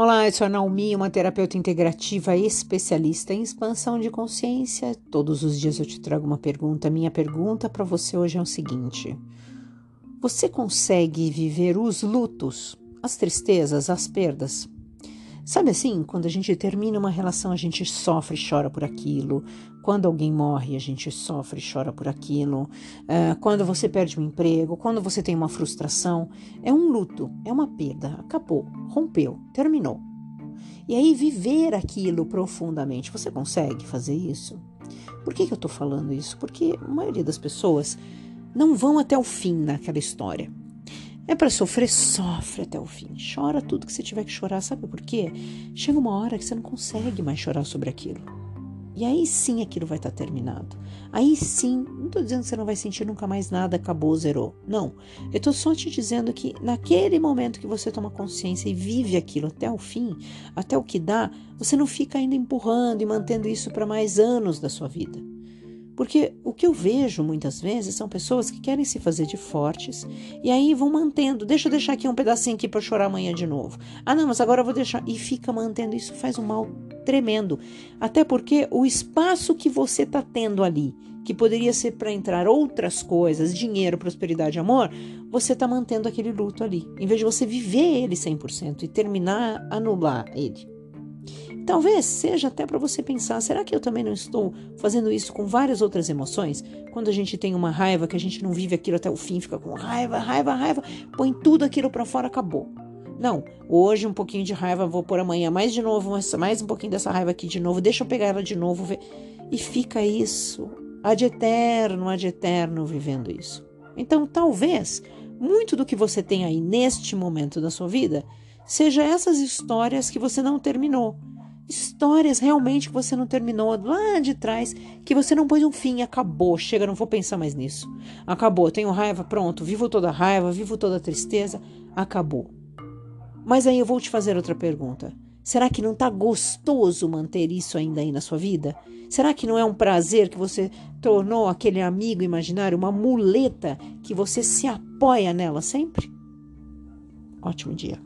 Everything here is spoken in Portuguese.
Olá, eu sou a Naomi, uma terapeuta integrativa especialista em expansão de consciência. Todos os dias eu te trago uma pergunta. Minha pergunta para você hoje é o seguinte: Você consegue viver os lutos, as tristezas, as perdas? Sabe assim, quando a gente termina uma relação, a gente sofre e chora por aquilo. Quando alguém morre, a gente sofre e chora por aquilo. Uh, quando você perde um emprego, quando você tem uma frustração, é um luto, é uma perda. Acabou, rompeu, terminou. E aí, viver aquilo profundamente. Você consegue fazer isso? Por que, que eu estou falando isso? Porque a maioria das pessoas não vão até o fim naquela história. É para sofrer, sofre até o fim. Chora tudo que você tiver que chorar. Sabe por quê? Chega uma hora que você não consegue mais chorar sobre aquilo. E aí sim aquilo vai estar tá terminado. Aí sim, não estou dizendo que você não vai sentir nunca mais nada, acabou, zerou. Não. Eu estou só te dizendo que naquele momento que você toma consciência e vive aquilo até o fim, até o que dá, você não fica ainda empurrando e mantendo isso para mais anos da sua vida. Porque o que eu vejo muitas vezes são pessoas que querem se fazer de fortes e aí vão mantendo. Deixa eu deixar aqui um pedacinho aqui para chorar amanhã de novo. Ah, não, mas agora eu vou deixar. E fica mantendo. Isso faz um mal tremendo. Até porque o espaço que você está tendo ali, que poderia ser para entrar outras coisas, dinheiro, prosperidade, amor, você está mantendo aquele luto ali. Em vez de você viver ele 100% e terminar, anular ele. Talvez seja até para você pensar: será que eu também não estou fazendo isso com várias outras emoções? Quando a gente tem uma raiva, que a gente não vive aquilo até o fim, fica com raiva, raiva, raiva, põe tudo aquilo para fora, acabou. Não, hoje um pouquinho de raiva, vou por amanhã mais de novo, mais um pouquinho dessa raiva aqui de novo, deixa eu pegar ela de novo. Ver. E fica isso, ad eterno, ad eterno, vivendo isso. Então, talvez, muito do que você tem aí neste momento da sua vida seja essas histórias que você não terminou histórias realmente que você não terminou lá de trás, que você não pôs um fim, acabou, chega, não vou pensar mais nisso. Acabou, tenho raiva, pronto, vivo toda raiva, vivo toda tristeza, acabou. Mas aí eu vou te fazer outra pergunta. Será que não está gostoso manter isso ainda aí na sua vida? Será que não é um prazer que você tornou aquele amigo imaginário uma muleta que você se apoia nela sempre? Ótimo dia.